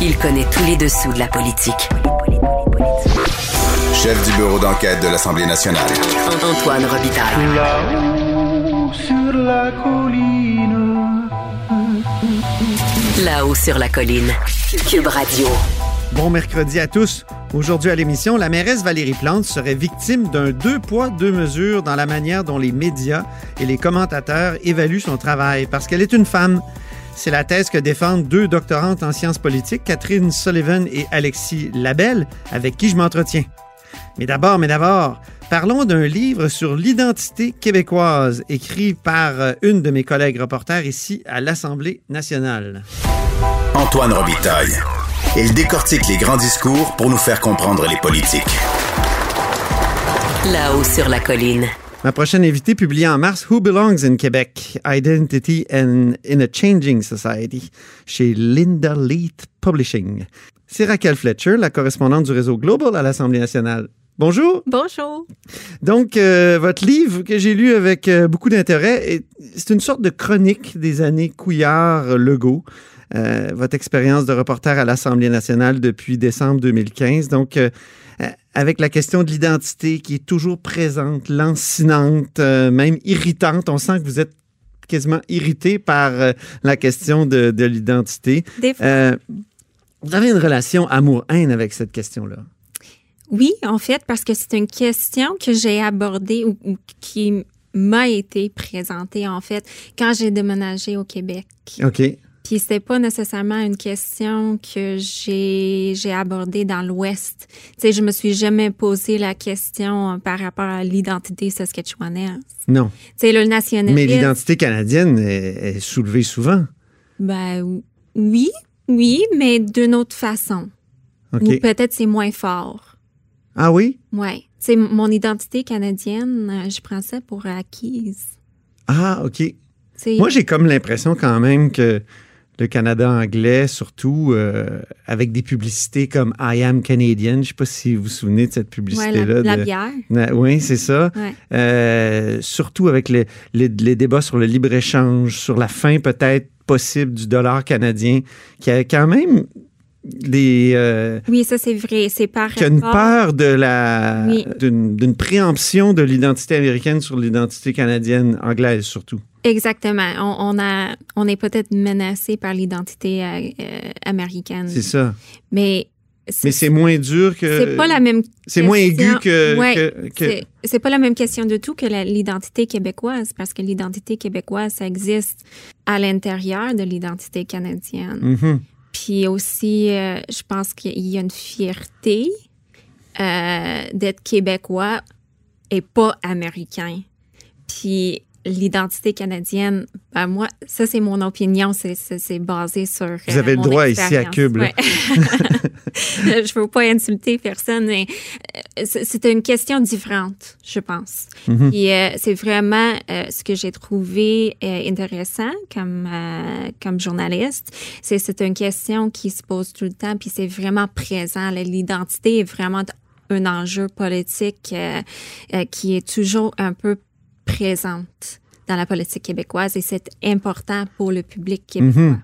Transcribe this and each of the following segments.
Il connaît tous les dessous de la politique. Chef du bureau d'enquête de l'Assemblée nationale. Antoine Robitaille. Là-haut sur la colline. Là-haut sur la colline. Cube Radio. Bon mercredi à tous. Aujourd'hui à l'émission, la mairesse Valérie Plante serait victime d'un deux poids, deux mesures dans la manière dont les médias et les commentateurs évaluent son travail parce qu'elle est une femme. C'est la thèse que défendent deux doctorantes en sciences politiques, Catherine Sullivan et Alexis Labelle, avec qui je m'entretiens. Mais d'abord, mais d'abord, parlons d'un livre sur l'identité québécoise, écrit par euh, une de mes collègues reporters ici à l'Assemblée nationale. Antoine Robitaille. Il décortique les grands discours pour nous faire comprendre les politiques. Là-haut sur la colline. Ma prochaine invitée publiée en mars, Who Belongs in Quebec? Identity and in a Changing Society, chez Linda Leith Publishing. C'est Raquel Fletcher, la correspondante du réseau Global à l'Assemblée nationale. Bonjour. Bonjour. Donc, euh, votre livre que j'ai lu avec euh, beaucoup d'intérêt, est- c'est une sorte de chronique des années Couillard-Legault. Euh, votre expérience de reporter à l'Assemblée nationale depuis décembre 2015. Donc, euh, euh, avec la question de l'identité qui est toujours présente, lancinante, euh, même irritante. On sent que vous êtes quasiment irrité par la question de, de l'identité. Des fois- vous avez une relation amour-haine avec cette question-là? Oui, en fait, parce que c'est une question que j'ai abordée ou, ou qui m'a été présentée, en fait, quand j'ai déménagé au Québec. OK. Puis c'était pas nécessairement une question que j'ai j'ai abordée dans l'Ouest. Tu sais, je me suis jamais posé la question euh, par rapport à l'identité saskatchewanaise. Non. Tu sais, le nationalisme. Mais l'identité canadienne est, est soulevée souvent. Ben oui, oui, mais d'une autre façon. Ou peut-être c'est moins fort. Ah oui? Ouais. C'est mon identité canadienne, euh, je prends ça pour acquise. Ah, OK. Moi, j'ai comme l'impression quand même que le Canada anglais, surtout euh, avec des publicités comme I am Canadian, je sais pas si vous vous souvenez de cette publicité-là. la, la de- bière. Oui, c'est ça. Ouais. Euh, surtout avec les, les- les débats sur le libre-échange, sur la fin peut-être possible du dollar canadien, qui a quand même des... euh, Oui, ça c'est vrai. C'est par qui a une peur de la Oui. d'une préemption de l'identité américaine sur l'identité canadienne, anglaise surtout. Exactement. On, on a, on est peut-être menacé par l'identité euh, euh, américaine. C'est ça. Mais Mais c'est moins dur que. c'est pas la même. C'est moins aigu question. que. Ouais, que- que- C'est- C'est pas la même question du tout que l'identité québécoise, parce que l'identité québécoise, ça existe à l'intérieur de l'identité canadienne. Mhm. Puis aussi, euh, je pense qu'il y a une fierté euh, d'être québécois et pas américain. Puis l'identité canadienne, ben moi, ça c'est mon opinion, c'est- basé sur. euh, Vous avez le mon droit ici à. Cube. Ouais. je veux pas insulter personne, mais euh, c'est une question différente, je pense. Mhm. Puis euh, c'est vraiment euh, ce que j'ai trouvé euh, intéressant comme euh, comme journaliste, c'est c'est une question qui se pose tout le temps, puis c'est vraiment présent. L'identité est vraiment un enjeu politique euh, euh, qui est toujours un peu présente dans la politique québécoise et c'est important pour le public québécois. Mhm.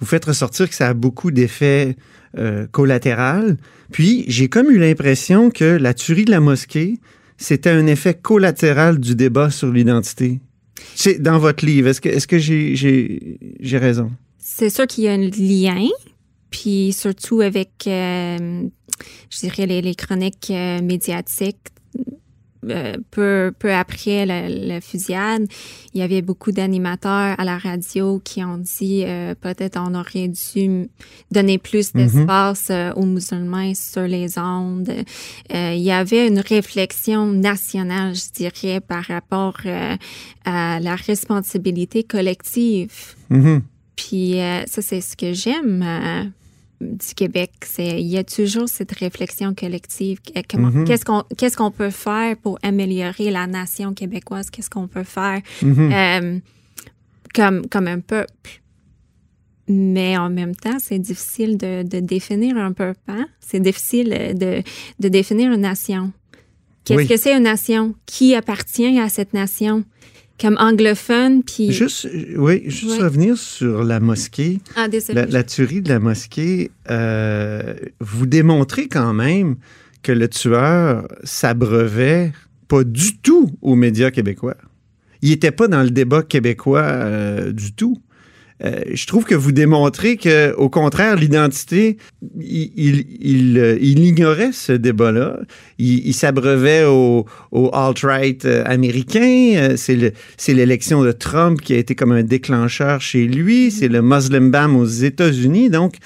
Vous faites ressortir que ça a beaucoup d'effets euh, collatéraux. Puis, j'ai comme eu l'impression que la tuerie de la mosquée, c'était un effet collatéral du débat sur l'identité. C'est dans votre livre. Est-ce que, est-ce que j'ai, raison? C'est sûr qu'il y a un lien, puis surtout avec, euh, je dirais, les, les chroniques euh, médiatiques. Euh, peu, peu après la, la fusillade, il y avait beaucoup d'animateurs à la radio qui ont dit euh, peut-être on aurait dû donner plus d'espace euh, aux musulmans sur les ondes. Euh, il y avait une réflexion nationale, je dirais, par rapport à la responsabilité collective. Mhm. Puis ça, c'est ce que j'aime du Québec. C'est il y a toujours cette réflexion collective. Comment, Mhm. Qu'est-ce qu'on qu'est-ce qu'on peut faire pour améliorer la nation québécoise? Qu'est-ce qu'on peut faire? Mhm. euh, comme comme un peuple mais en même temps, c'est difficile de, de définir un peuple. Hein? C'est difficile de, de définir une nation. Qu'est-ce Oui. que c'est une nation? Qui appartient à cette nation? Comme anglophone, puis... Juste, oui, juste Ouais. revenir sur la mosquée. Ah, désolé. La, la tuerie de la mosquée, euh, vous démontrez quand même que le tueur s'abreuvait pas du tout aux médias québécois. Il n'était pas dans le débat québécois euh, du tout. Euh, je trouve que vous démontrez que, au contraire, l'identité, il, euh, ignorait ce débat-là. Il, s'abreuvait au, au alt-right euh, américain. C'est le- c'est l'élection de Trump qui a été comme un déclencheur chez lui. C'est le Muslim ban aux États-Unis. Donc,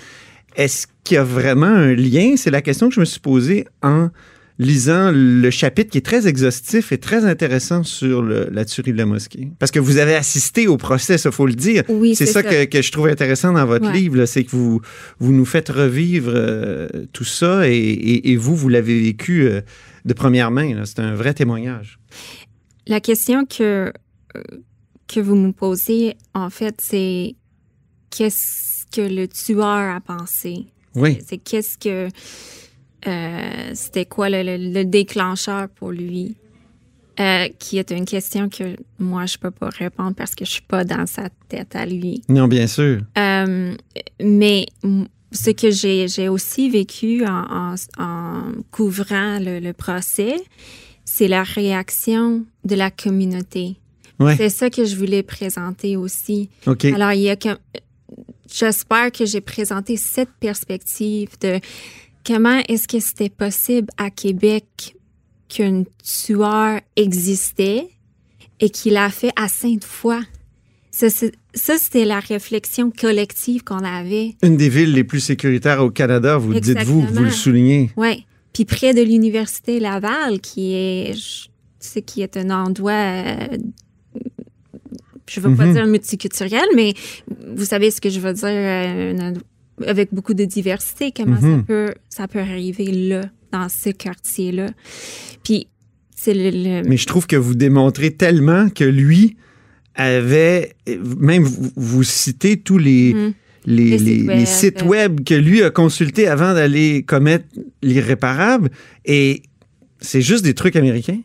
est-ce qu'il y a vraiment un lien? C'est la question que je me suis posée en lisant le chapitre qui est très exhaustif et très intéressant sur le- la tuerie de la mosquée. Parce que vous avez assisté au procès, il faut le dire. Oui, c'est c'est ça, ça. Que, que je trouve intéressant dans votre Ouais. livre, c'est que vous, vous nous faites revivre euh, tout ça et, et- et vous, vous l'avez vécu euh, de première main. C'est un vrai témoignage. La question que, euh, que vous me posez, en fait, c'est qu'est-ce que le tueur a pensé? Oui. C'est qu'est-ce que... euh, C'était quoi le, le- le déclencheur pour lui? Euh, qui est une question que moi, je peux pas répondre parce que je suis pas dans sa tête à lui. Non, bien sûr. Euh, mais ce que j'ai aussi vécu en, en- en couvrant le, le procès, c'est la réaction de la communauté. Ouais. C'est ça que je voulais présenter aussi. Alors, il y a. J'espère que j'ai présenté cette perspective de comment est-ce que c'était possible à Québec qu'un tueur existait et qu'il a fait à Sainte-Foy? Ça, c'était la réflexion collective qu'on avait. Une des villes les plus sécuritaires au Canada, vous le dites-vous, vous le soulignez. Ouais. Puis près de l'université Laval, qui est, je tu sais, qui est un endroit, euh, je veux pas Mhm. dire multiculturel, mais vous savez ce que je veux dire, euh, un endroit avec beaucoup de diversité. Comment ça Mhm. peut, ça peut arriver là, dans ce quartier-là. Puis c'est le, le- Mais je trouve que vous démontrez tellement que lui avait, même vous, vous citez tous les, Mhm. les, Les sites les- les web. sites web que lui a consultés avant d'aller commettre l'irréparable. Et c'est juste des trucs américains?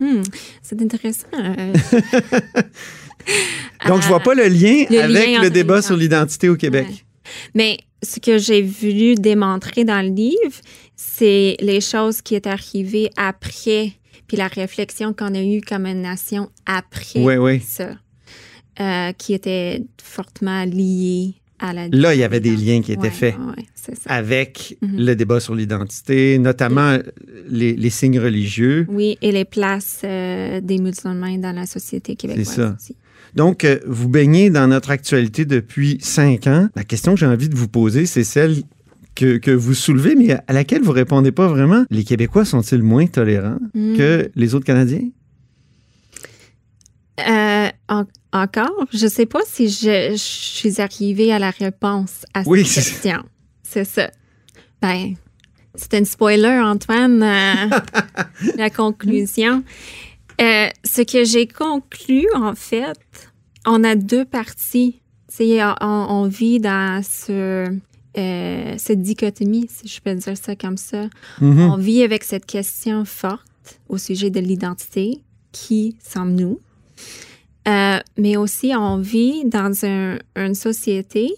Hmm, c'est intéressant. euh. Donc, je vois pas le lien le avec lien le débat sur l'identité au Québec. Ouais. Mais ce que j'ai voulu démontrer dans le livre, c'est les choses qui est arrivées après, puis la réflexion qu'on a eue comme une nation après Oui, oui. ça, euh, qui était fortement liée à la. Là, il y avait des liens qui étaient Ouais, faits ouais, c'est ça. avec Mhm. le débat sur l'identité, notamment les, les signes religieux. Oui, et les places euh, des musulmans dans la société québécoise. ça. aussi. Donc, euh, vous baignez dans notre actualité depuis cinq ans. La question que j'ai envie de vous poser, c'est celle que, que vous soulevez, mais à laquelle vous répondez pas vraiment. Les Québécois sont-ils moins tolérants Hmm. que les autres Canadiens? Euh, en- encore, je sais pas si je, je suis arrivée à la réponse à cette Oui, c'est- question. C'est ça. Ben, c'est un spoiler, Antoine, euh, la conclusion. Euh, ce que j'ai conclu, en fait, on a deux parties. On, on vit dans ce, euh, cette dichotomie, si je peux dire ça comme ça. Mhm. On vit avec cette question forte au sujet de l'identité. Qui sommes-nous? Euh, mais aussi, on vit dans un- une société.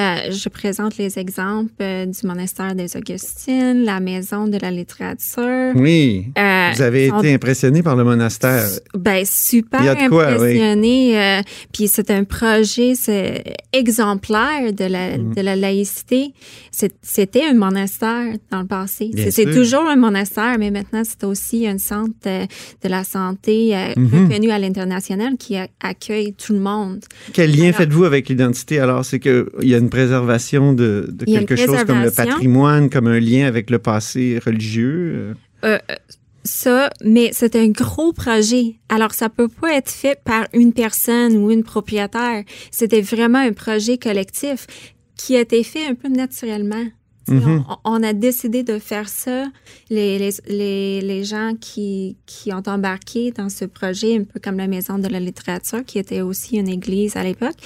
Euh, je présente les exemples euh, du monastère des Augustines, la maison de la littérature. Oui. Euh, Vous avez été impressionné par le monastère. ben, super oui. impressionné. euh, puis c'est un projet exemplaire de la, Mm. de la laïcité. C'était un monastère dans le passé. C'est toujours un monastère, mais maintenant c'est aussi un centre de la santé euh, Mhm. reconnu à l'international qui accueille tout le monde. Quel lien faites-vous avec l'identité? Alors, c'est qu'il y a une préservation de, quelque chose comme le patrimoine, comme un lien avec le passé religieux. euh? Euh, ça, mais c'est un gros projet. Alors, ça peut pas être fait par une personne ou une propriétaire. C'était vraiment un projet collectif qui a été fait un peu naturellement. Mhm. on, on a décidé de faire ça. Les, les, les, les gens qui, qui ont embarqué dans ce projet, un peu comme la Maison de la littérature, qui était aussi une église à l'époque,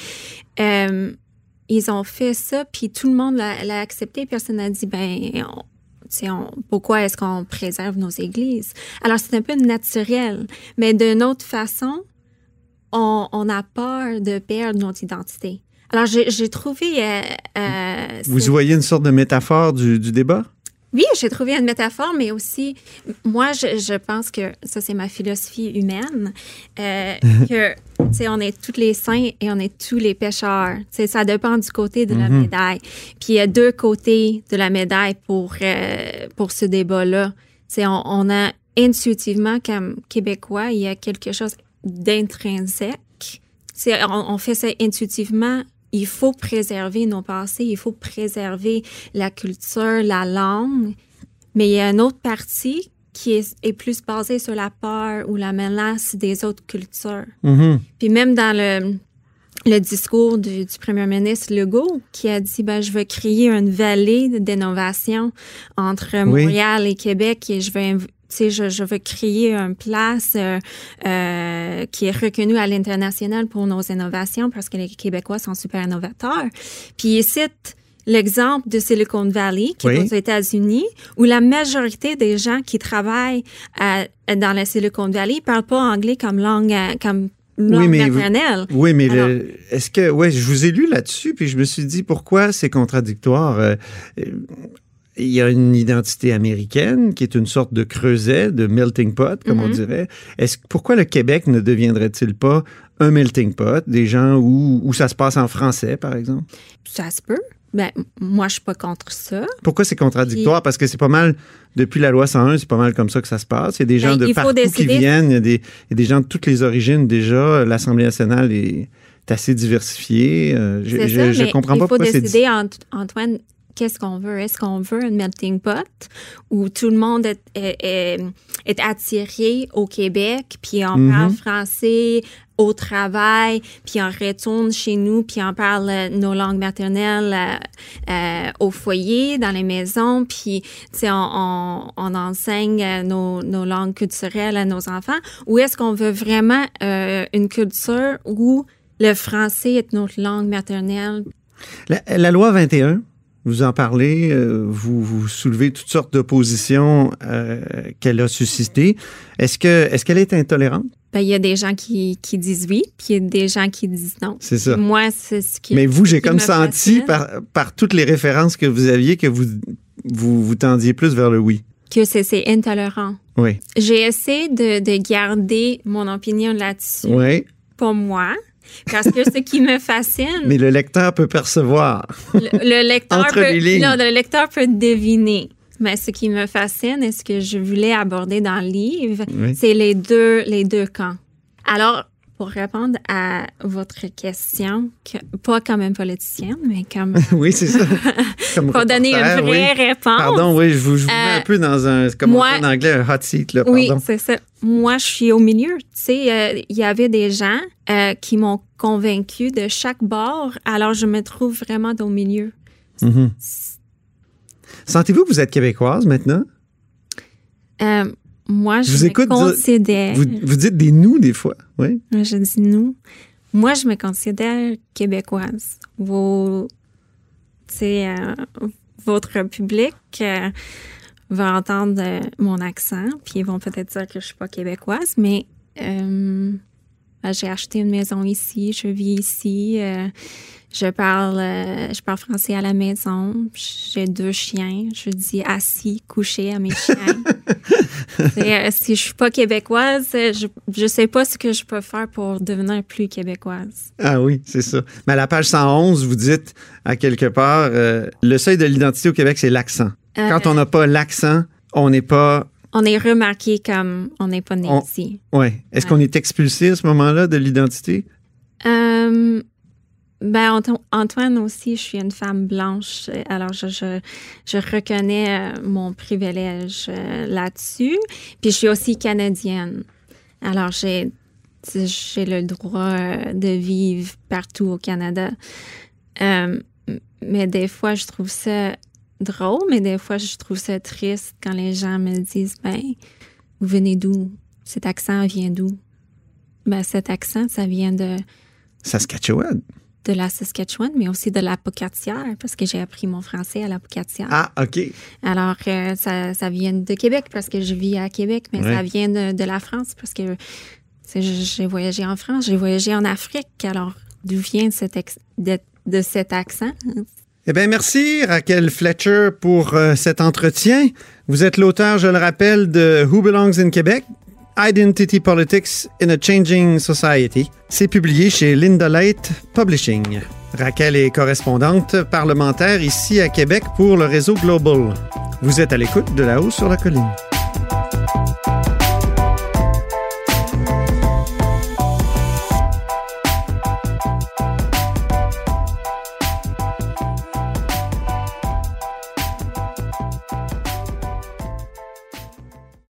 euh, ils ont fait ça, puis tout le monde l'a accepté. Personne n'a dit, ben, on- on- pourquoi est-ce qu'on préserve nos églises? Alors, c'est un peu naturel. Mais d'une autre façon, on, on a peur de perdre notre identité. Alors, j'ai trouvé... euh, euh, Vous voyez une sorte de métaphore du, du débat? Oui, j'ai trouvé une métaphore, mais aussi, moi, je, je pense que ça, c'est ma philosophie humaine, euh, que, tu sais, on est tous les saints et on est tous les pécheurs. Tu sais, ça dépend du côté de la médaille. Puis il y a deux côtés de la médaille pour, euh, pour ce débat-là. Tu sais, on, on a intuitivement, comme Québécois, il y a quelque chose d'intrinsèque. C'est, on, on fait ça intuitivement. Il faut préserver nos passés, il faut préserver la culture, la langue. Mais il y a une autre partie qui est, est plus basée sur la peur ou la menace des autres cultures. Mhm. Puis même dans le, le discours du, du premier ministre Legault, qui a dit ben, je veux créer une vallée d'innovation entre Oui. Montréal et Québec et je tu sais, je, je veux créer une place euh, euh, qui est reconnue à l'international pour nos innovations parce que les Québécois sont super innovateurs. Puis il cite l'exemple de Silicon Valley, qui Oui. est aux États-Unis, où la majorité des gens qui travaillent à- dans la Silicon Valley parlent pas anglais comme langue, euh, comme langue Oui, mais vous-. Oui, mais Alors- le- est-ce que, ouais, je vous ai lu là-dessus, puis je me suis dit pourquoi c'est contradictoire. Euh, euh, il y a une identité américaine qui est une sorte de creuset, de melting pot, comme on Mhm. dirait. Est-ce pourquoi le Québec ne deviendrait-il pas un melting pot, des gens où, où ça se passe en français, par exemple? Ça se peut. Ben, moi, je suis pas contre ça. Pourquoi c'est contradictoire? Parce que c'est pas mal, depuis la loi 101, c'est pas mal comme ça que ça se passe. Il y a des gens Ben, de il partout qui décider- viennent, il y, a des, il y a des gens de toutes les origines déjà. L'Assemblée nationale est assez diversifiée. Euh, je je, ça, je mais comprends il pas faut pourquoi décider, Ant- Antoine, qu'est-ce qu'on veut? Est-ce qu'on veut un melting pot où tout le monde est, est, est- est attiré au Québec, puis on Mhm. parle français au travail, puis on retourne chez nous, puis on parle nos langues maternelles euh, euh, au foyer, dans les maisons, puis on, on, on enseigne nos, nos langues culturelles à nos enfants, ou est-ce qu'on veut vraiment euh, une culture où le français est notre langue maternelle? La, la loi 21, vous en parlez, euh, vous, vous soulevez toutes sortes d'oppositions euh, qu'elle a suscitées. Est-ce que est-ce qu'elle est intolérante? Ben, il y a des gens qui, qui disent oui, puis il y a des gens qui disent non. C'est ça. Moi, c'est ce qui. Mais vous, j'ai comme me senti par, par toutes les références que vous aviez que vous, vous, vous tendiez plus vers le oui. que c'est c'est intolérant. Oui. J'ai essayé de, de garder mon opinion là-dessus Oui. pour moi. Parce que ce qui me fascine, Mais le lecteur peut percevoir. le, le lecteur Entre peut, les lignes. non, le lecteur peut deviner. Mais ce qui me fascine et ce que je voulais aborder dans le livre, Oui. c'est les deux, les deux camps. Alors, pour répondre à votre question, que- pas comme un politicien, mais comme oui, c'est ça. Comme pour donner une vraie oui. réponse. Pardon, oui, je vous, je vous mets Euh, un peu dans un, comme moi- on dit en anglais, un hot seat, là, Oui, pardon. c'est ça. Moi, je suis au milieu. Tu sais, euh, il y avait des gens euh, qui m'ont convaincu de chaque bord, alors je me trouve vraiment au milieu. Mhm. Sentez-vous que vous êtes québécoise maintenant? Moi, je, Je vous me écoute considère. Vous, vous dites des nous des fois, oui? Je dis nous. Moi, je me considère québécoise. Vos, euh, votre public euh, va entendre euh, mon accent, puis ils vont peut-être dire que je suis pas québécoise, mais euh, j'ai acheté une maison ici, je vis ici, euh, je parle, euh, je parle français à la maison, j'ai deux chiens, je dis assis, couché à mes chiens. Euh, si je suis pas québécoise, je, je sais pas ce que je peux faire pour devenir plus québécoise. Ah oui, c'est ça. Mais à la page 111, vous dites à quelque part, euh, le seuil de l'identité au Québec, c'est l'accent. Quand on n'a pas l'accent, on n'est pas. On est remarqué comme on n'est pas né On- ici. Ouais. Est-ce Ouais. qu'on est expulsé à ce moment-là de l'identité? Euh, ben, Anto- Antoine aussi, je suis une femme blanche, euh, alors je, je, je reconnais euh, mon privilège là-dessus. Puis je suis aussi canadienne. Alors j'ai j'ai le droit de vivre partout au Canada. Euh, mais des fois, je trouve ça drôle, mais des fois, je trouve ça triste quand les gens me disent, ben, vous venez d'où? Cet accent vient d'où? Ben, cet accent, ça vient de, Saskatchewan. de la Saskatchewan, mais aussi de la Pocatière, parce que j'ai appris mon français à la Pocatière. Ah, OK. Alors, euh, ça, ça vient de Québec, parce que je vis à Québec, mais Ouais. ça vient de, de la France, parce que J'ai voyagé en France, j'ai voyagé en Afrique. Alors, d'où vient cet de, de cet accent? Eh bien, merci Raquel Fletcher pour euh, cet entretien. Vous êtes l'auteur, je le rappelle, de Who Belongs in Quebec? Identity Politics in a Changing Society. C'est publié chez Linda Light Publishing. Raquel est correspondante parlementaire ici à Québec pour le réseau Global. Vous êtes à l'écoute de là-haut sur la colline.